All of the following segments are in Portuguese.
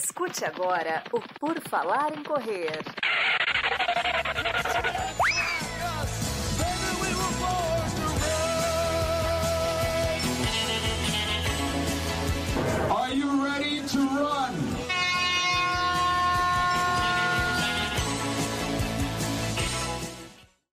Escute agora o Por Falar em Correr. Are you ready to run?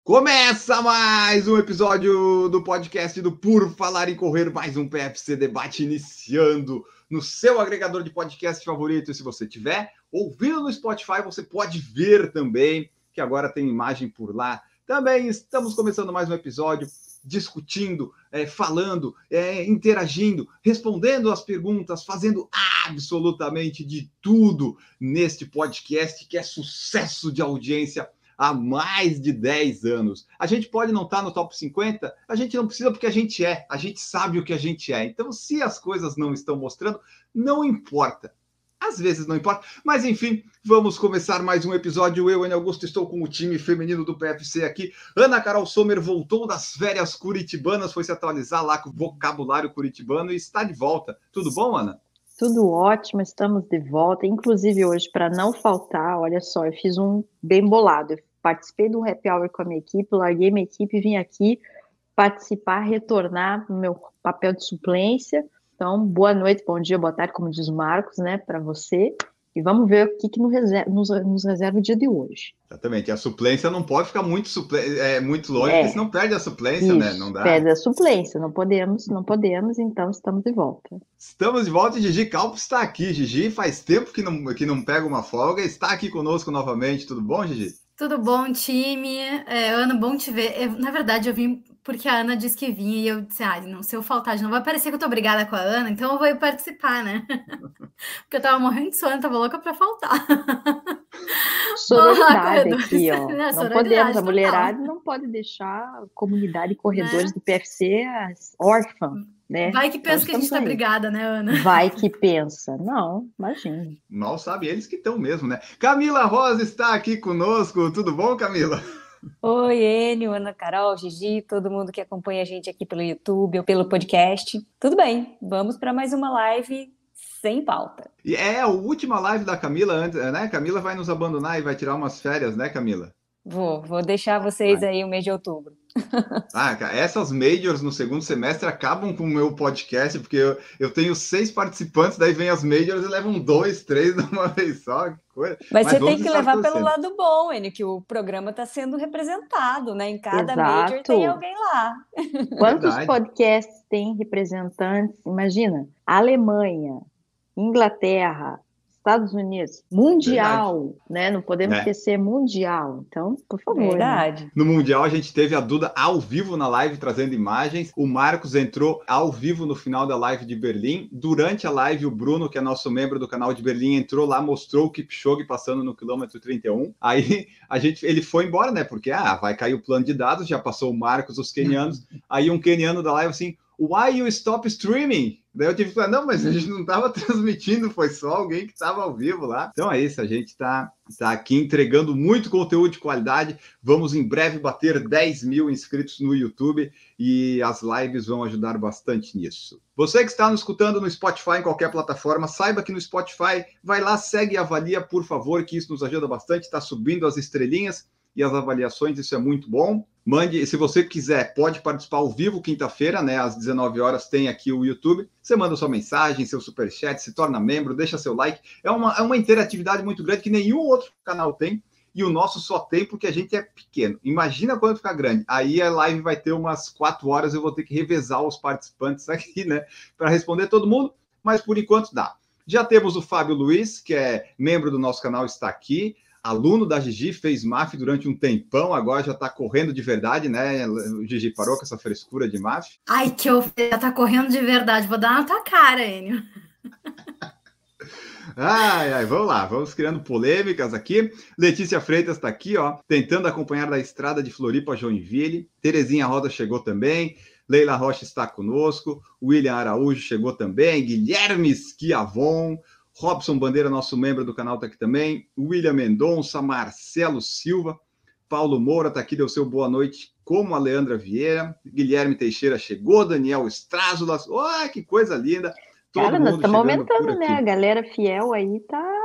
Começa mais um episódio do podcast do Por Falar em Correr, mais um PFC Debate iniciando no seu agregador de podcast favorito. E se você tiver ouvindo no Spotify, você pode ver também, que agora tem imagem por lá. Também estamos começando mais um episódio discutindo, é, falando, é, interagindo, respondendo as perguntas, fazendo absolutamente de tudo neste podcast que é sucesso de audiência há mais de 10 anos. A gente pode não estar no top 50, a gente não precisa porque a gente é, a gente sabe o que a gente é. Então, se as coisas não estão mostrando, não importa. Às vezes não importa, mas enfim, vamos começar mais um episódio. Eu, Ana Augusto, estou com o time feminino do PFC aqui. Ana Carol Sommer voltou das férias curitibanas, foi se atualizar lá com o vocabulário curitibano e está de volta. Tudo bom, Ana? Tudo ótimo, estamos de volta. Inclusive, hoje, para não faltar, olha só, eu fiz um bem bolado. Eu participei de um happy hour com a minha equipe, larguei minha equipe e vim aqui participar, retornar no meu papel de suplência. Então, boa noite, bom dia, boa tarde, como diz o Marcos, né, para você. E vamos ver o que, que nos, reserva, nos, nos, reserva o dia de hoje. Exatamente. A suplência não pode ficar muito, suple... é, muito longe, é. porque senão perde a suplência, Isso, né? Não dá. Perde a suplência, não podemos, não podemos, então estamos de volta. Estamos de volta e Gigi Calpo está aqui. Gigi faz tempo que não, que não pega uma folga, está aqui conosco novamente. Tudo bom, Gigi? Tudo bom, time? É, Ana, bom te ver. Eu, na verdade, eu vim porque a Ana disse que vinha e eu disse, ah, não, se eu faltar, não vai parecer que eu tô brigada com a Ana, então eu vou participar, né? porque eu tava morrendo de sono, tava louca pra faltar. Sororidade aqui, ó. Não, não podemos, a mulherada não pode deixar a comunidade de corredores né? do PFC órfã. Né? Vai que pensa então, que a gente tá aí. brigada, né, Ana? Vai que pensa. Não, imagina. Mal sabe eles que estão mesmo, né? Camila Rosa está aqui conosco. Tudo bom, Camila? Oi, Enio, Ana Carol, Gigi, todo mundo que acompanha a gente aqui pelo YouTube ou pelo podcast. Tudo bem, vamos para mais uma live sem pauta. E é a última live da Camila, né? Camila vai nos abandonar e vai tirar umas férias, né, Camila? Vou, vou deixar vocês vai. aí o mês de outubro. Ah, essas majors no segundo semestre acabam com o meu podcast, porque eu, eu tenho seis participantes, daí vem as majors e levam dois, três de uma vez só. Que coisa. Mas, Mas você tem que levar pelo lado bom, Enio, que o programa está sendo representado, né? Em cada Exato. major tem alguém lá. Quantos Verdade. podcasts tem representantes? Imagina, Alemanha, Inglaterra, Estados Unidos, mundial, Verdade. né? Não podemos é. esquecer mundial. Então, por favor. Né? Verdade. Né? No mundial a gente teve a Duda ao vivo na live trazendo imagens. O Marcos entrou ao vivo no final da live de Berlim. Durante a live o Bruno, que é nosso membro do canal de Berlim, entrou lá, mostrou o Kipchoge passando no quilômetro 31. Aí a gente, ele foi embora, né? Porque ah, vai cair o plano de dados, já passou o Marcos, os quenianos. Aí um queniano da live assim, Why you stop streaming? Daí eu tive que falar, não, mas a gente não estava transmitindo, foi só alguém que estava ao vivo lá. Então é isso, a gente está tá aqui entregando muito conteúdo de qualidade. Vamos em breve bater 10 mil inscritos no YouTube e as lives vão ajudar bastante nisso. Você que está nos escutando no Spotify, em qualquer plataforma, saiba que no Spotify, vai lá, segue e avalia, por favor, que isso nos ajuda bastante. Está subindo as estrelinhas e as avaliações, isso é muito bom. Mande, se você quiser, pode participar ao vivo quinta-feira, né? Às 19 horas tem aqui o YouTube. Você manda sua mensagem, seu super chat, se torna membro, deixa seu like. É uma, é uma interatividade muito grande que nenhum outro canal tem. E o nosso só tem porque a gente é pequeno. Imagina quando ficar grande. Aí a live vai ter umas quatro horas, eu vou ter que revezar os participantes aqui, né? Para responder todo mundo, mas por enquanto dá. Já temos o Fábio Luiz, que é membro do nosso canal, está aqui aluno da Gigi, fez MAF durante um tempão, agora já está correndo de verdade, né? O Gigi parou com essa frescura de MAF. Ai, que eu já tá correndo de verdade. Vou dar na tua cara, Enio. Ai, ai, vamos lá, vamos criando polêmicas aqui. Letícia Freitas está aqui, ó, tentando acompanhar da estrada de Floripa a Joinville. Terezinha Rosa chegou também. Leila Rocha está conosco. William Araújo chegou também. Guilherme Schiavon. Robson Bandeira, nosso membro do canal, está aqui também. William Mendonça, Marcelo Silva, Paulo Moura está aqui, deu seu boa noite, como a Leandra Vieira. Guilherme Teixeira chegou, Daniel Estrázulas, oh, que coisa linda. Todo Cara, nós estamos aumentando, né? aqui. A galera fiel aí tá,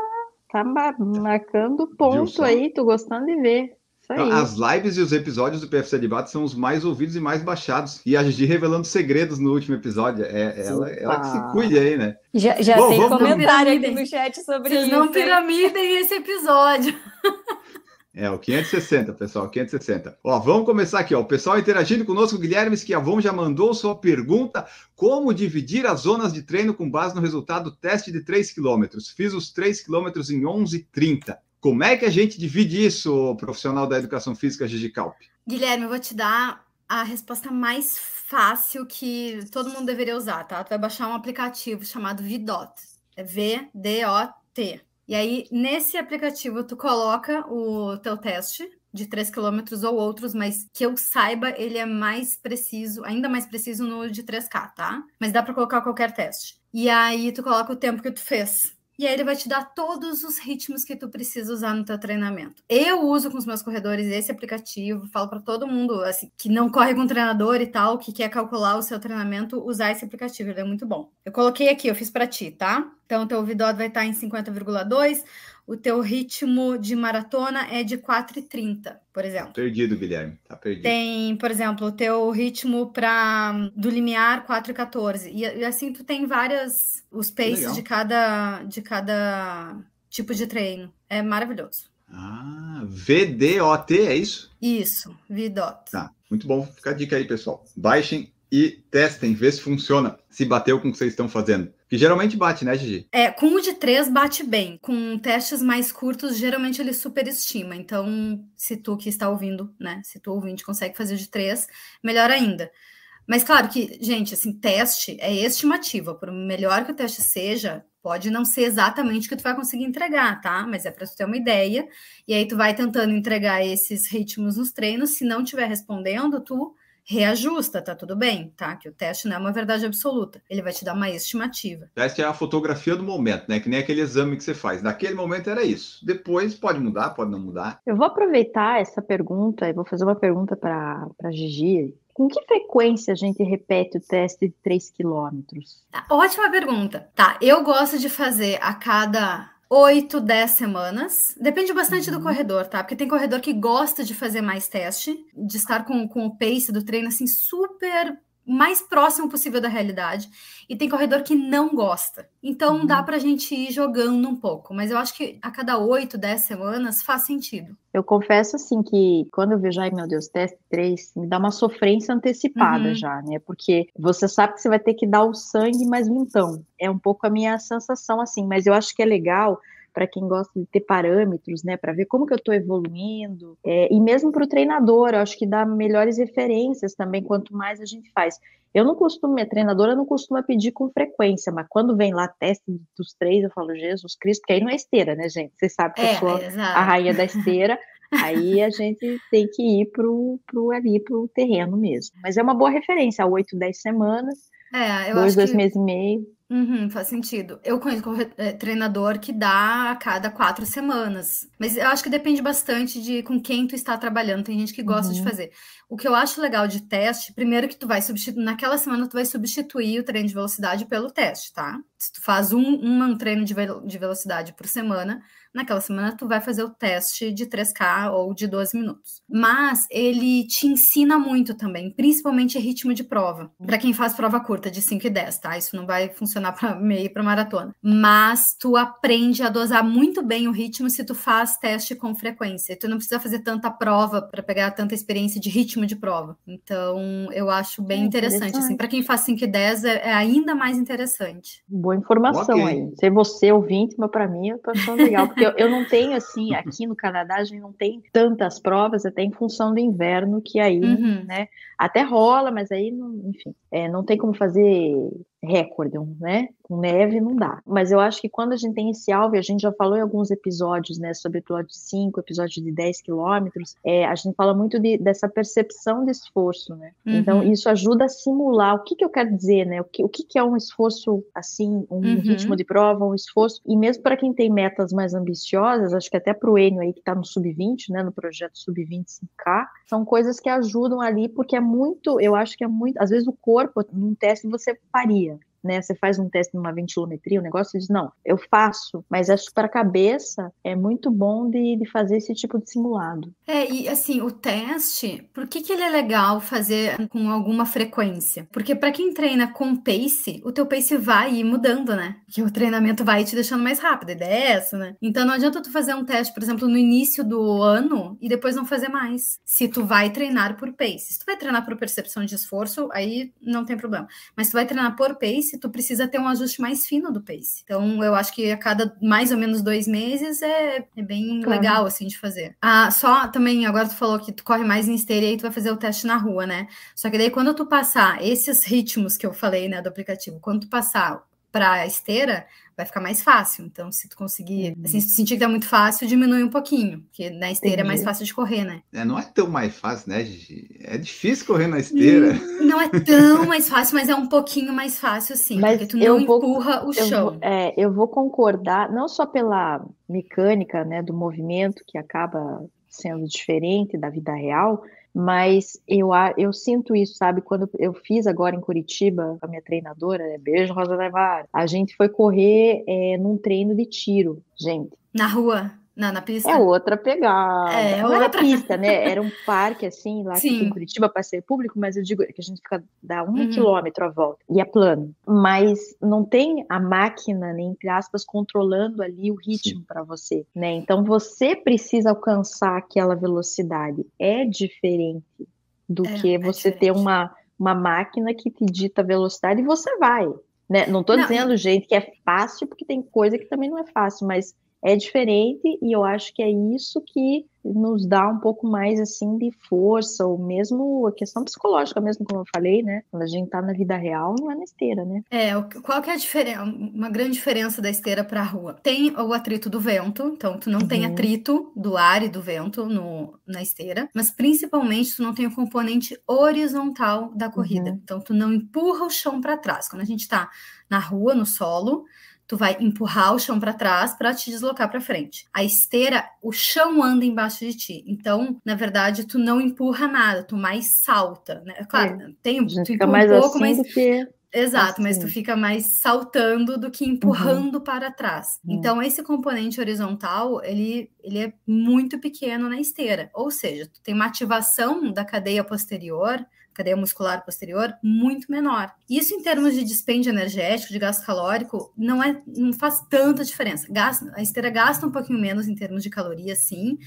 tá ma- marcando ponto aí, tô gostando de ver. Isso aí. Então, As lives e os episódios do PFC Debate são os mais ouvidos e mais baixados. E a Gigi revelando segredos no último episódio. É ela, ela que se cuide aí, né? Já, já Bom, tem vamos- comentário aqui no chat sobre Vocês isso. não piramidem esse episódio. É, o 560, pessoal, 560. Ó, vamos começar aqui, ó. O pessoal interagindo conosco, o Guilherme Schiavon já mandou sua pergunta: como dividir as zonas de treino com base no resultado do teste de 3 km? Fiz os 3 km em 11h30. Como é que a gente divide isso, profissional da educação física, Gigi Calp? Guilherme, eu vou te dar a resposta mais fácil que todo mundo deveria usar, tá? Tu vai baixar um aplicativo chamado VDOT. É V-D-O-T. E aí, nesse aplicativo, tu coloca o teu teste de 3 km ou outros, mas que eu saiba, ele é mais preciso, ainda mais preciso no de 3K, tá? Mas dá para colocar qualquer teste. E aí, tu coloca o tempo que tu fez. E aí ele vai te dar todos os ritmos que tu precisa usar no teu treinamento. Eu uso com os meus corredores esse aplicativo, falo para todo mundo assim, que não corre com treinador e tal, que quer calcular o seu treinamento, usar esse aplicativo, ele é muito bom. Eu coloquei aqui, eu fiz para ti, tá? Então o teu VDOT vai estar em 50,2, o teu ritmo de maratona é de 4,30, por exemplo. Perdido, Guilherme. Tá perdido. Tem, por exemplo, o teu ritmo para do limiar 4 e 14. E, e assim tu tem várias os paces legal. de cada de cada tipo de treino. É maravilhoso. Ah, VDOT, é isso? Isso, VDOT. Tá, muito bom. Fica a dica aí, pessoal. Baixem e testem, vê se funciona, se bateu com o que vocês estão fazendo. Que geralmente bate, né, Gigi? É, com o de 3 bate bem. Com testes mais curtos, geralmente ele superestima. Então, se tu que está ouvindo, né? Se tu ouvinte consegue fazer de 3, melhor ainda. Mas claro que, gente, assim, teste é estimativa. Por melhor que o teste seja, pode não ser exatamente o que tu vai conseguir entregar, tá? Mas é para tu ter uma ideia. E aí tu vai tentando entregar esses ritmos nos treinos. Se não estiver respondendo, tu reajusta, tá tudo bem, tá? Que o teste não é uma verdade absoluta. Ele vai te dar uma estimativa. Teste é a fotografia do momento, né? Que nem aquele exame que você faz. Naquele momento era isso. Depois pode mudar, pode não mudar. Eu vou aproveitar essa pergunta e vou fazer uma pergunta para a Gigi. Com que frequência a gente repete o teste de 3 quilômetros? Tá, Ótima pergunta. Tá, eu gosto de fazer a cada 8, 10 semanas. Depende bastante do Uhum. corredor, tá? Porque tem corredor que gosta de fazer mais teste, de estar com, com o pace do treino assim super mais próximo possível da realidade. E tem corredor que não gosta. Então Uhum. dá pra gente ir jogando um pouco. Mas eu acho que a cada 8, 10 semanas faz sentido. Eu confesso assim que quando eu vejo, ai meu Deus, teste 3, me dá uma sofrência antecipada Uhum. já, né? Porque você sabe que você vai ter que dar o sangue mais vintão. É um pouco a minha sensação assim, mas eu acho que é legal para quem gosta de ter parâmetros, né, para ver como que eu estou evoluindo, é, e mesmo para o treinador, eu acho que dá melhores referências também, quanto mais a gente faz. Eu não costumo, minha treinadora não costuma pedir com frequência, mas quando vem lá teste dos três, eu falo, Jesus Cristo, que aí não é esteira, né, gente? Vocês sabem que eu sou É, exato. a rainha da esteira, aí a gente tem que ir pro, pro ali pro terreno mesmo. Mas é uma boa referência, 8, 10 semanas, É, eu dois, acho dois que... meses e meio. Uhum, faz sentido. Eu conheço corre- eh, treinador que dá a cada quatro semanas. Mas eu acho que depende bastante de com quem tu está trabalhando. Tem gente que gosta de Uhum. fazer. O que eu acho legal de teste, primeiro que tu vai substituir, naquela semana tu vai substituir o treino de velocidade pelo teste, tá? Se tu faz um, um treino de, velo- de velocidade por semana, naquela semana tu vai fazer o teste de 3K ou de 12 minutos. Mas ele te ensina muito também, principalmente ritmo de prova. Para quem faz prova curta de 5 e 10, tá? Isso não vai funcionar para meia e para maratona. Mas tu aprende a dosar muito bem o ritmo se tu faz teste com frequência. Tu não precisa fazer tanta prova para pegar tanta experiência de ritmo de prova. Então, eu acho bem É, interessante. Assim, interessante. para quem faz 5 e 10 é, é ainda mais interessante. Boa informação Ok. aí. Ser você ouvinte, mas para mim eu tô achando legal, porque eu, eu não tenho assim, aqui no Canadá a gente não tem tantas provas, até em função do inverno, que aí, Uhum. né, até rola, mas aí, não, enfim, é, não tem como fazer recorde, né? Com neve não dá. Mas eu acho que quando a gente tem esse alvo, e a gente já falou em alguns episódios, né, sobre episódio 5, episódio de 10 quilômetros, é, a gente fala muito de- dessa percepção de esforço, né? Então, Uhum. isso ajuda a simular o que, que eu quero dizer, né? O que, o que, que é um esforço, assim, um Uhum. ritmo de prova, um esforço. E mesmo para quem tem metas mais ambiciosas, acho que até para o Enio aí que está no Sub-20, né? No projeto Sub-25K, são coisas que ajudam ali, porque é muito, eu acho que é muito, às vezes o corpo, num teste você faria. Né? Você faz um teste numa ventilometria, um negócio diz, não, eu faço, mas acho para a cabeça é muito bom de, de fazer esse tipo de simulado. É, e assim, o teste, por que, que ele é legal fazer com alguma frequência? Porque para quem treina com pace, o teu pace vai ir mudando, né? Porque o treinamento vai te deixando mais rápido, a ideia é essa, né? Então não adianta tu fazer um teste, por exemplo, no início do ano e depois não fazer mais. Se tu vai treinar por pace. Se tu vai treinar por percepção de esforço, aí não tem problema. Mas se tu vai treinar por pace, tu precisa ter um ajuste mais fino do pace. Então eu acho que a cada mais ou menos dois meses é, é bem claro. legal, assim, de fazer. Ah, só também, agora tu falou que tu corre mais em esteira e aí tu vai fazer o teste na rua, né? Só que daí quando tu passar esses ritmos que eu falei, né, do aplicativo, quando tu passar para esteira, vai ficar mais fácil. Então, se tu conseguir, uhum. assim, se tu sentir que tá muito fácil, diminui um pouquinho, porque na esteira Entendi. é mais fácil de correr, né? É, não é tão mais fácil, né, Gigi? É difícil correr na esteira. Hum, não é tão mais fácil, mas é um pouquinho mais fácil, sim, mas porque tu não vou, empurra o eu chão. Vou, é, eu vou concordar, não só pela mecânica, né, do movimento, que acaba sendo diferente da vida real, mas eu, eu sinto isso, sabe? Quando eu fiz agora em Curitiba, a minha treinadora, né? beijo Rosa Levar, a gente foi correr é, num treino de tiro, gente. Na rua? Não, na pista? É outra pegada. É, não outra... era pista, né? Era um parque, assim, lá Sim. em Curitiba, passeio público, mas eu digo que a gente fica, dá um uhum. quilômetro a volta, e é plano. Mas não tem a máquina, né, entre aspas, controlando ali o ritmo para você, né? Então você precisa alcançar aquela velocidade. É diferente do é, que é você ter uma, uma máquina que te dita a velocidade e você vai. Né? Não estou dizendo, gente, que é fácil, porque tem coisa que também não é fácil, mas é diferente e eu acho que é isso que nos dá um pouco mais assim de força, ou mesmo a questão psicológica, mesmo como eu falei, né? Quando a gente tá na vida real, não é na esteira, né? É, qual que é a diferença? Uma grande diferença da esteira para a rua. Tem o atrito do vento, então tu não uhum. tem atrito do ar e do vento no, na esteira, mas principalmente tu não tem o componente horizontal da corrida. Uhum. Então tu não empurra o chão para trás. Quando a gente tá na rua, no solo, tu vai empurrar o chão para trás para te deslocar para frente. A esteira, o chão anda embaixo de ti. Então, na verdade, tu não empurra nada, tu mais salta, né? Claro, é. tem tu empurra mais um pouco, assim mas que... Exato, assim. mas tu assim. fica mais saltando do que empurrando uhum. para trás. Uhum. Então, esse componente horizontal, ele, ele é muito pequeno na esteira. Ou seja, tu tem uma ativação da cadeia posterior cadeia muscular posterior muito menor. Isso em termos de dispêndio energético, de gasto calórico, não é não faz tanta diferença. Gasta, a esteira gasta um pouquinho menos em termos de calorias, sim,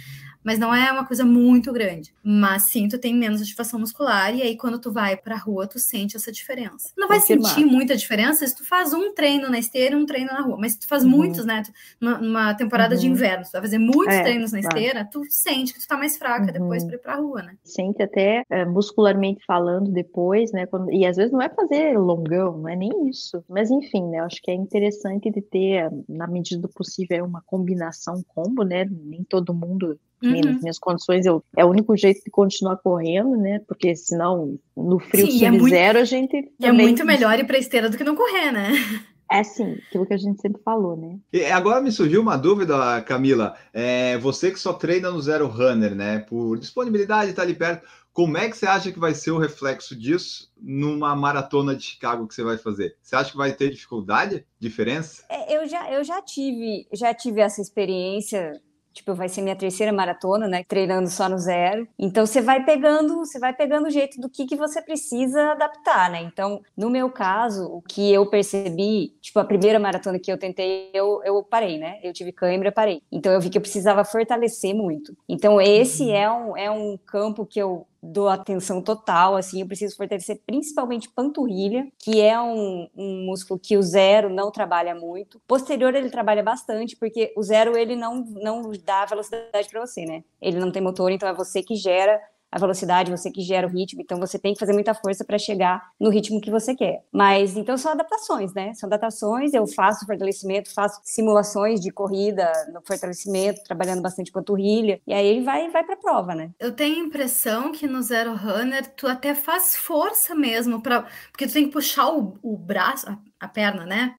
mas não é uma coisa muito grande. Mas sim, tu tem menos ativação muscular e aí quando tu vai pra rua, tu sente essa diferença. Não vai sentir muita diferença se tu faz um treino na esteira e um treino na rua, mas se tu faz uhum. muitos, né, numa, temporada uhum. de inverno, tu vai fazer muitos é, treinos na esteira, tu sente que tu tá mais fraca uhum. depois pra ir pra rua, né? Sente até é, muscularmente falando depois, né, quando, e às vezes não é fazer longão, não é nem isso, mas enfim, né, eu acho que é interessante de ter, na medida do possível, uma combinação combo, né, nem todo mundo Uhum. Nas minhas condições, eu, é o único jeito de continuar correndo, né? Porque senão, no frio Sim, sub-zero, é a gente. É também... É muito melhor ir para esteira do que não correr, né? É sim, aquilo que a gente sempre falou, né? E agora me surgiu uma dúvida, Camila. É, você que só treina no Zero Runner, né? Por disponibilidade, estar tá ali perto. Como é que você acha que vai ser o reflexo disso numa maratona de Chicago que você vai fazer? Você acha que vai ter dificuldade, diferença? É, eu, já, eu já tive, já tive essa experiência Tipo, vai ser minha terceira maratona, né? Treinando só no zero. Então você vai pegando, você vai pegando o jeito do que, que você precisa adaptar, né? Então, no meu caso, o que eu percebi, tipo, a primeira maratona que eu tentei, eu, eu parei, né? Eu tive câimbra, parei. Então eu vi que eu precisava fortalecer muito. Então, esse uhum. é, um, é um campo que eu dou atenção total, assim, eu preciso fortalecer principalmente panturrilha, que é um, um, músculo que o zero não trabalha muito. Posterior ele trabalha bastante, porque o zero ele não, não dá velocidade para você, né? Ele não tem motor, então é você que gera a velocidade, você que gera o ritmo, então você tem que fazer muita força para chegar no ritmo que você quer. Mas então são adaptações, né? São adaptações, eu faço fortalecimento, faço simulações de corrida no fortalecimento, trabalhando bastante panturrilha, e aí ele vai vai para a prova, né? Eu tenho a impressão que no Zero Runner tu até faz força mesmo para porque tu tem que puxar o, o braço, a perna, né?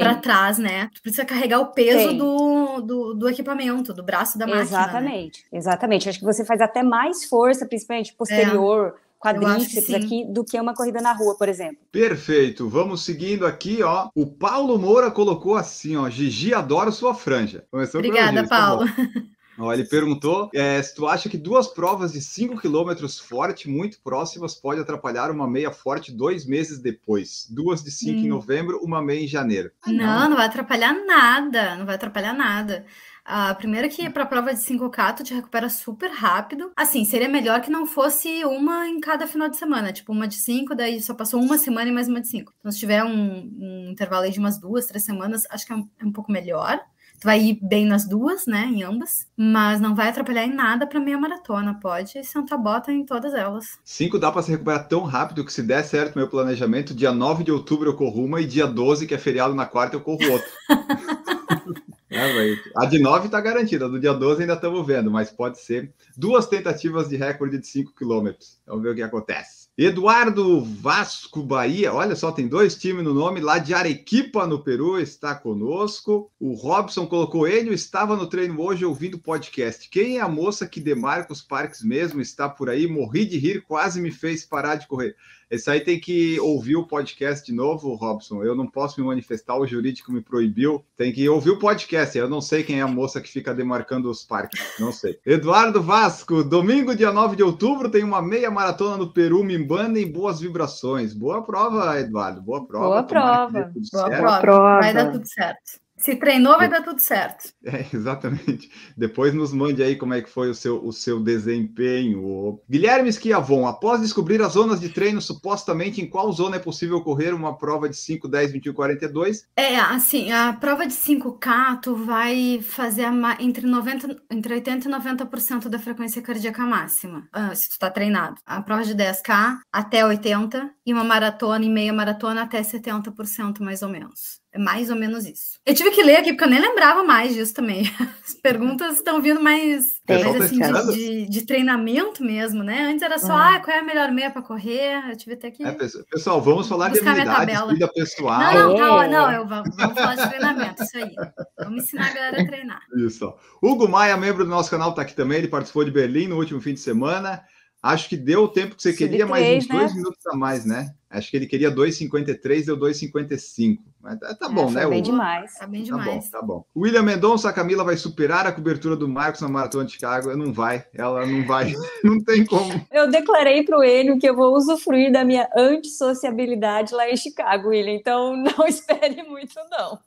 Para trás, né? Tu precisa carregar o peso do, do, do, equipamento, do braço da máquina. Exatamente, né? exatamente. Acho que você faz até mais força, principalmente posterior. É quadríceps aqui do que uma corrida na rua, por exemplo. Perfeito. Vamos seguindo aqui, ó. O Paulo Moura colocou assim, ó. Gigi, adoro sua franja. Começou Obrigada, tá Paulo. bom. Ó, ele perguntou é, se tu acha que duas provas de 5 km forte, muito próximas, pode atrapalhar uma meia forte dois meses depois. Duas de 5 em Hum. novembro, uma meia em janeiro. Ah, Não, não vai atrapalhar nada, não vai atrapalhar nada. A primeira que para a prova de 5K tu te recupera super rápido. Assim, seria melhor que não fosse uma em cada final de semana, tipo uma de 5, daí só passou uma semana e mais uma de 5. Então, se tiver um, um intervalo aí de umas duas, três semanas, acho que é um, é um pouco melhor. Tu vai ir bem nas duas, né, em ambas, mas não vai atrapalhar em nada para meia maratona. Pode sentar bota em todas elas. 5 dá para se recuperar tão rápido que se der certo meu planejamento, dia 9 de outubro eu corro uma e dia 12, que é feriado na quarta, eu corro outra. É, a de 9 está garantida, do dia 12 ainda estamos vendo, mas pode ser duas tentativas de recorde de 5 km. Vamos ver o que acontece. Eduardo Vasco Bahia, olha só, tem dois times no nome, lá de Arequipa, no Peru, está conosco. O Robson colocou ele, estava no treino hoje ouvindo podcast. Quem é a moça que demarca os parques mesmo? Está por aí, morri de rir, quase me fez parar de correr. Esse aí tem que ouvir o podcast de novo, Robson. Eu não posso me manifestar, o jurídico me proibiu. Tem que ouvir o podcast. Eu não sei quem é a moça que fica demarcando os parques. Não sei. Eduardo Vasco, domingo, dia 9 de outubro, tem uma meia maratona no Peru, Mimbanda em boas vibrações. Boa prova, Eduardo. Boa prova. Boa Tomara prova. Boa prova. Vai dar tudo certo. Se treinou, vai dar tudo certo. É, exatamente. Depois nos mande aí como é que foi o seu, o seu desempenho. Guilherme Schiavon, após descobrir as zonas de treino, supostamente em qual zona é possível correr uma prova de 5, 10, 21, 42? É, assim, a prova de 5K, tu vai fazer entre, 90, entre 80% e 90% da frequência cardíaca máxima, ah, se tu tá treinado. A prova de 10K até 80% e uma maratona e meia maratona até 70% mais ou menos. É mais ou menos isso. Eu tive que ler aqui porque eu nem lembrava mais disso também. As perguntas estão vindo mais, mais assim, de, de, de treinamento mesmo, né? Antes era só, Ah. ah, qual é a melhor meia para correr? Eu tive até que... É, pessoal, vamos falar de habilidades, vida pessoal. Não, não, calma, não, eu, vamos, vamos falar de treinamento, isso aí. Vamos ensinar a galera a treinar. Isso. Hugo Maia, membro do nosso canal, está aqui também. Ele participou de Berlim no último fim de semana. Acho que deu o tempo que você Sub queria, mais três, uns dois né? minutos a mais, né? Acho que ele queria 2,53, deu 2,55. Mas tá, tá É, bom, né, bem Hugo? demais. Tá bem Tá bom, demais. tá bom. William Mendonça, a Camila vai superar a cobertura do Marcos na Maratona de Chicago? Não vai, ela não vai, não tem como. Eu declarei para o Enio que eu vou usufruir da minha antissociabilidade lá em Chicago, William. Então não espere muito, não.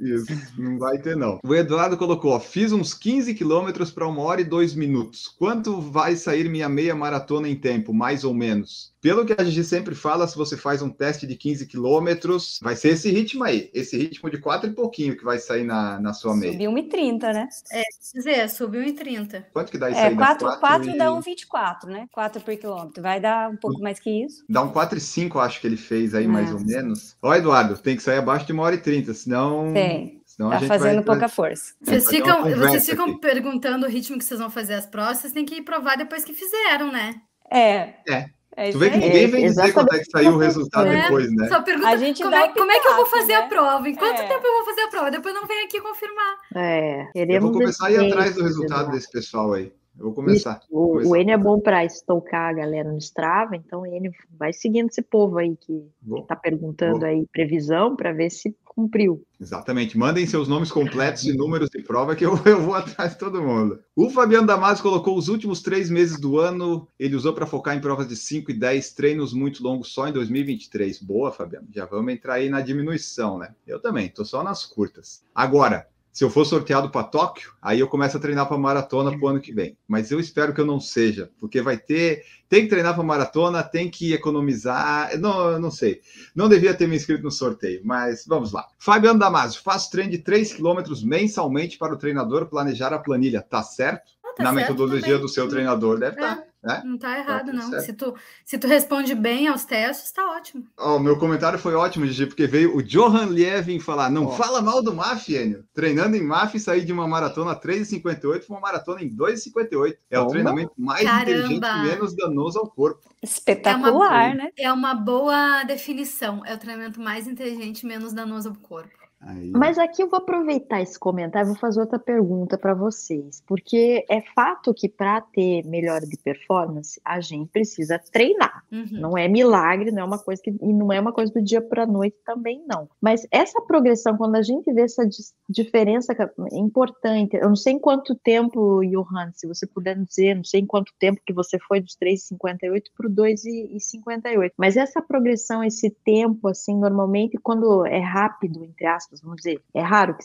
Isso, não vai ter, não. O Eduardo colocou: ó, fiz uns 15 quilômetros para uma hora e dois minutos. Quanto vai sair minha meia maratona em tempo, mais ou menos? Pelo que a gente sempre fala, se você faz um teste de 15 quilômetros, vai ser esse ritmo aí, esse ritmo de quatro e pouquinho que vai sair na, na sua meia. Subi 1,30, né? Quer dizer, subiu em 30. Quanto que dá isso É, aí? Dá 4, quatro 4 e- dá 1,24, né? 4 por quilômetro. Vai dar um pouco mais que isso. Dá um 4,5, acho que ele fez aí, É. mais ou menos. Ó, Eduardo, tem que sair abaixo de uma hora e trinta, senão. Tem. senão a Tá gente fazendo vai... pouca força. Vocês ficam, vocês ficam aqui. perguntando o ritmo que vocês vão fazer as provas, vocês têm que provar depois que fizeram, né? É. É. É Tu vê que ninguém vem dizer exatamente quanto é que saiu o resultado É, depois, né? Só pergunta A gente como, é, como é que eu vou fazer né? a prova? Em quanto É. tempo eu vou fazer a prova? Depois não vem aqui confirmar. É, Eu vou começar a ir atrás do resultado Eduardo. desse pessoal aí. Eu vou começar. O, Começar. o Enio é bom para estocar a galera no Strava, então Enio vai seguindo esse povo aí que Vou. tá perguntando Vou. aí previsão para ver se cumpriu. Exatamente. Mandem seus nomes completos e números de prova que eu, eu vou atrás de todo mundo. O Fabiano Damasio colocou os últimos três meses do ano, ele usou para focar em provas de 5 e 10 treinos muito longos só em 2023. Boa, Fabiano. Já vamos entrar aí na diminuição, né? Eu também, tô só nas curtas. Agora, se eu for sorteado para Tóquio, aí eu começo a treinar para maratona pro ano que vem. Mas eu espero que eu não seja, porque vai ter, tem que treinar para maratona, tem que economizar, não, eu não sei. Não devia ter me inscrito no sorteio, mas vamos lá. Fabiano Damasio, faço treino de 3 km mensalmente para o treinador planejar a planilha. Tá certo? Ah, tá Na certo metodologia também. do seu treinador, deve É. estar. Né? Não tá errado, tudo não. certo. Se tu, se tu responde bem aos testes, tá ótimo. O meu comentário foi ótimo, Gigi, porque veio o Johan Lievin falar: não Ó. fala mal do MAF, Enio. Treinando em MAF, sair de uma maratona 3,58 para uma maratona em 2,58. É o Toma. treinamento mais Caramba. inteligente e menos danoso ao corpo. Espetacular, né? É uma boa definição. É o treinamento mais inteligente, menos danoso ao corpo. Aí, Mas aqui eu vou aproveitar esse comentário, vou fazer outra pergunta para vocês, porque é fato que para ter melhora de performance, a gente precisa treinar. Uhum. Não é milagre, não é uma coisa que e não é uma coisa do dia para a noite também não. Mas essa progressão, quando a gente vê essa diferença é importante, eu não sei em quanto tempo, Johan, se você puder dizer, não sei em quanto tempo que você foi dos 3,58 para o 2,58, mas essa progressão, esse tempo, assim, normalmente quando é rápido, entre aspas, vamos dizer, é raro que,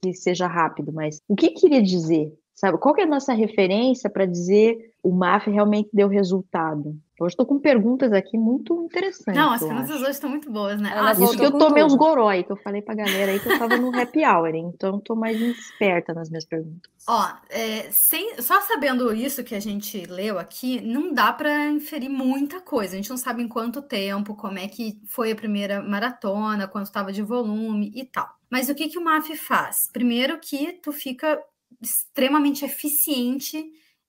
que seja rápido, mas o que queria dizer? Sabe, qual que é a nossa referência para dizer o MAF realmente deu resultado? Hoje estou com perguntas aqui muito interessantes. Não, as perguntas hoje estão muito boas, né? Ela Ah, Isso que eu tomei tudo. uns gorói, que eu falei pra galera aí que eu tava no happy hour, então tô mais esperta nas minhas perguntas. Ó, é, sem- só sabendo isso que a gente leu aqui, não dá para inferir muita coisa. A gente não sabe em quanto tempo, como é que foi a primeira maratona, quanto estava de volume e tal. Mas o que, que o MAF faz? Primeiro que tu fica extremamente eficiente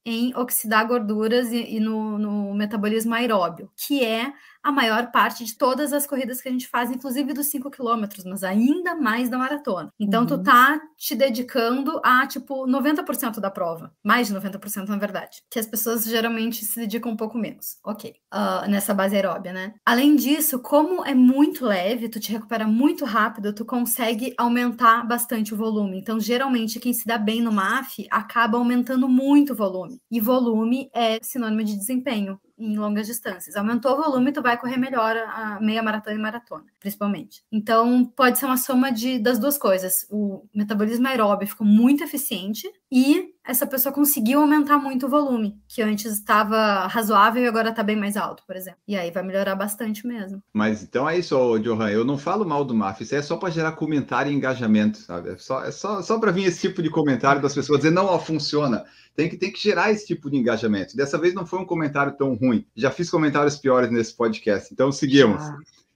em oxidar gorduras e, e no, no metabolismo aeróbio, que é a maior parte de todas as corridas que a gente faz, inclusive dos 5 quilômetros, mas ainda mais da maratona. Então, tu Uhum. tá te dedicando a, tipo, 90% da prova. Mais de 90%, na verdade. Que as pessoas geralmente se dedicam um pouco menos. Ok. Ah, nessa base aeróbia, né? Além disso, como é muito leve, tu te recupera muito rápido, tu consegue aumentar bastante o volume. Então, geralmente, quem se dá bem no MAF acaba aumentando muito o volume. E volume é sinônimo de desempenho em longas distâncias. Aumentou o volume, tu vai correr melhor a meia maratona e maratona, principalmente. Então, pode ser uma soma de, das duas coisas. O metabolismo aeróbio ficou muito eficiente e essa pessoa conseguiu aumentar muito o volume, que antes estava razoável e agora está bem mais alto, por exemplo. E aí vai melhorar bastante mesmo. Mas então é isso, Johan. Eu não falo mal do MAF, isso é só para gerar comentário e engajamento, sabe? É só, é só, só para vir esse tipo de comentário das pessoas dizer, não, ó, funciona. Tem que, tem que gerar esse tipo de engajamento. Dessa vez não foi um comentário tão ruim. Já fiz comentários piores nesse podcast, então seguimos.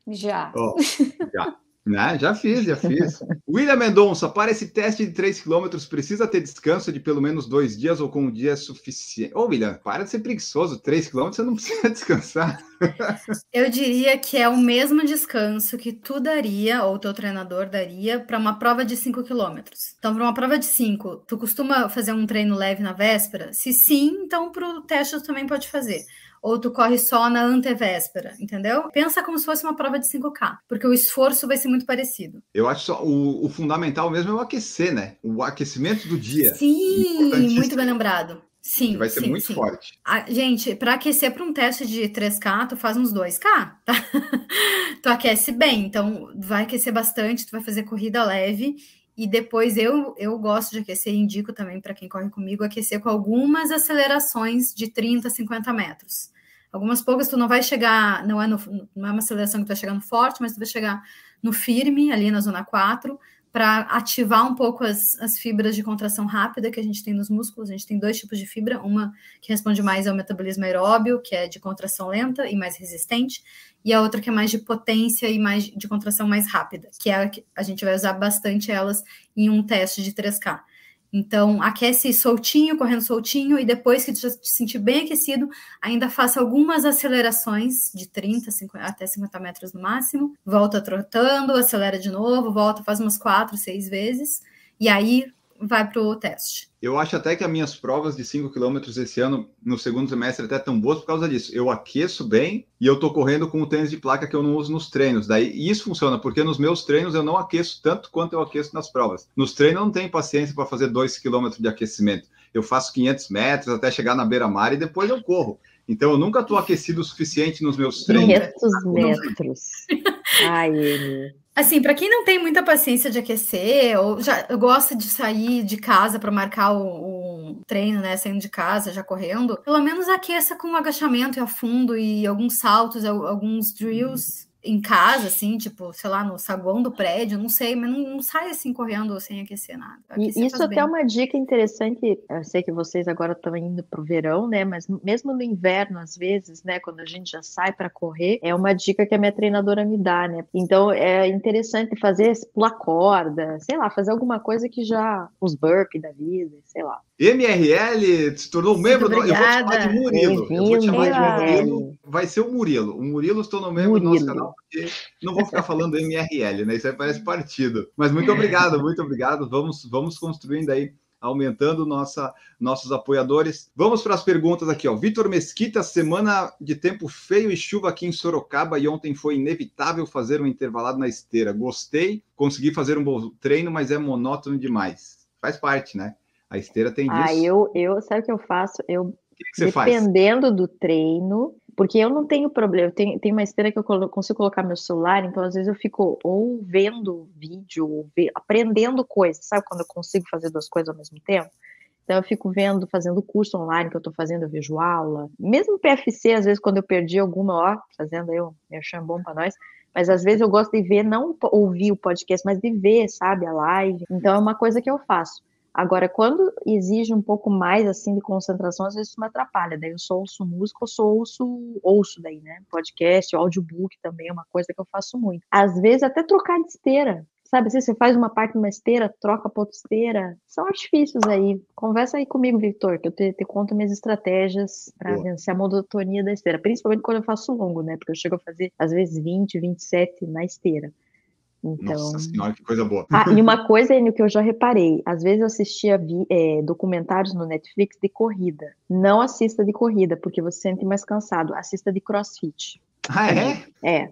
Já. Ó, já, né? já fiz, já fiz. William Mendonça, para esse teste de 3 km, precisa ter descanso de pelo menos dois dias ou com um dia é suficiente? Ô, William, para de ser preguiçoso. 3 km você não precisa descansar. Eu diria que é o mesmo descanso que tu daria, ou teu treinador daria, para uma prova de 5 quilômetros. Então, para uma prova de 5, tu costuma fazer um treino leve na véspera? Se sim, então para o teste tu também pode fazer. Ou tu corre só na antevéspera, entendeu? Pensa como se fosse uma prova de 5K, porque o esforço vai ser muito parecido. Eu acho só o, o fundamental mesmo é o aquecer, né? O aquecimento do dia. Sim, muito bem lembrado. Sim, que vai ser sim, muito sim. forte. A- gente, para aquecer para um teste de 3K, tu faz uns 2K, tá? tu aquece bem, então vai aquecer bastante, tu vai fazer corrida leve e depois eu, eu gosto de aquecer indico também para quem corre comigo aquecer com algumas acelerações de 30, 50 metros. Algumas poucas tu não vai chegar, não é, no, não é uma aceleração que tu vai chegar no forte, mas tu vai chegar no firme, ali na zona 4, para ativar um pouco as, as fibras de contração rápida que a gente tem nos músculos. A gente tem dois tipos de fibra, uma que responde mais ao metabolismo aeróbio, que é de contração lenta e mais resistente, e a outra que é mais de potência e mais de contração mais rápida, que é a que a gente vai usar bastante elas em um teste de 3K. Então, aquece soltinho, correndo soltinho, e depois que já te sentir bem aquecido, ainda faça algumas acelerações de 30 50, até 50 metros no máximo, volta trotando, acelera de novo, volta, faz umas 4, 6 vezes, e aí vai para o teste. Eu acho até que as minhas provas de 5 km esse ano, no segundo semestre, até tão boas por causa disso. Eu aqueço bem e eu tô correndo com o tênis de placa que eu não uso nos treinos. Daí isso funciona, porque nos meus treinos eu não aqueço tanto quanto eu aqueço nas provas. Nos treinos eu não tenho paciência para fazer 2 km de aquecimento. Eu faço 500 metros até chegar na beira-mar e depois eu corro. Então eu nunca tô aquecido o suficiente nos meus treinos. 500 metros. Ai, ele. Assim, para quem não tem muita paciência de aquecer, ou já gosta de sair de casa para marcar o, o treino, né, saindo de casa, já correndo, pelo menos aqueça com agachamento e a fundo e alguns saltos, al- alguns drills em casa, assim, tipo, sei lá, no saguão do prédio, não sei, mas não, não sai assim correndo sem aquecer nada. Aquecer isso até é uma dica interessante. Eu sei que vocês agora estão indo para o verão, né? Mas mesmo no inverno, às vezes, né? Quando a gente já sai para correr, é uma dica que a minha treinadora me dá, né? Então é interessante fazer pular corda, sei lá, fazer alguma coisa que já os burpee da vida, sei lá. MRL se tornou Muito membro do. Eu vou te chamar de obrigada. Murilo. Eu vou te chamar de Murilo. Vai ser o Murilo. O Murilo se tornou membro do nosso Murilo. canal, porque não vou ficar falando MRL, né? Isso aí parece partido. Mas muito obrigado, muito obrigado. Vamos, vamos construindo aí. Aumentando nossa, nossos apoiadores. Vamos para as perguntas aqui, ó. Vitor Mesquita, semana de tempo feio e chuva aqui em Sorocaba e ontem foi inevitável fazer um intervalado na esteira. Gostei, consegui fazer um bom treino, mas é monótono demais. Faz parte, né? A esteira tem disso. Ah, eu, eu, sabe o que eu faço? Eu, que, que você faz? dependendo do treino, porque eu não tenho problema, tenho, tenho uma esteira que eu colo- consigo colocar meu celular, então às vezes eu fico ou vendo vídeo, ou ve- aprendendo coisas, sabe quando eu consigo fazer duas coisas ao mesmo tempo? Então eu fico vendo, fazendo curso online que eu estou fazendo, eu vejo aula. Mesmo PFC, às vezes, quando eu perdi alguma, ó, fazendo aí um merchan bom para nós, mas às vezes eu gosto de ver, não ouvir o podcast, mas de ver, sabe, a live. Então é uma coisa que eu faço. Agora, quando exige um pouco mais assim de concentração, às vezes isso me atrapalha. Daí eu só ouço música, eu só ouço, ouço daí, né? Podcast, audiobook também é uma coisa que eu faço muito. Às vezes até trocar de esteira. Sabe, assim, você faz uma parte numa esteira, troca para outra esteira. São artifícios aí. Conversa aí comigo, Victor, que eu te, te conto minhas estratégias para vencer a monotonia da esteira. Principalmente quando eu faço longo, né? Porque eu chego a fazer, às vezes, 20, 27 na esteira. Então, Nossa senhora, que coisa boa. ah, e uma coisa, Enio, que eu já reparei, às vezes eu assistia vi- é, documentários no Netflix de corrida. Não assista de corrida, porque você se sente mais cansado. Assista de crossfit. Ah, é? É.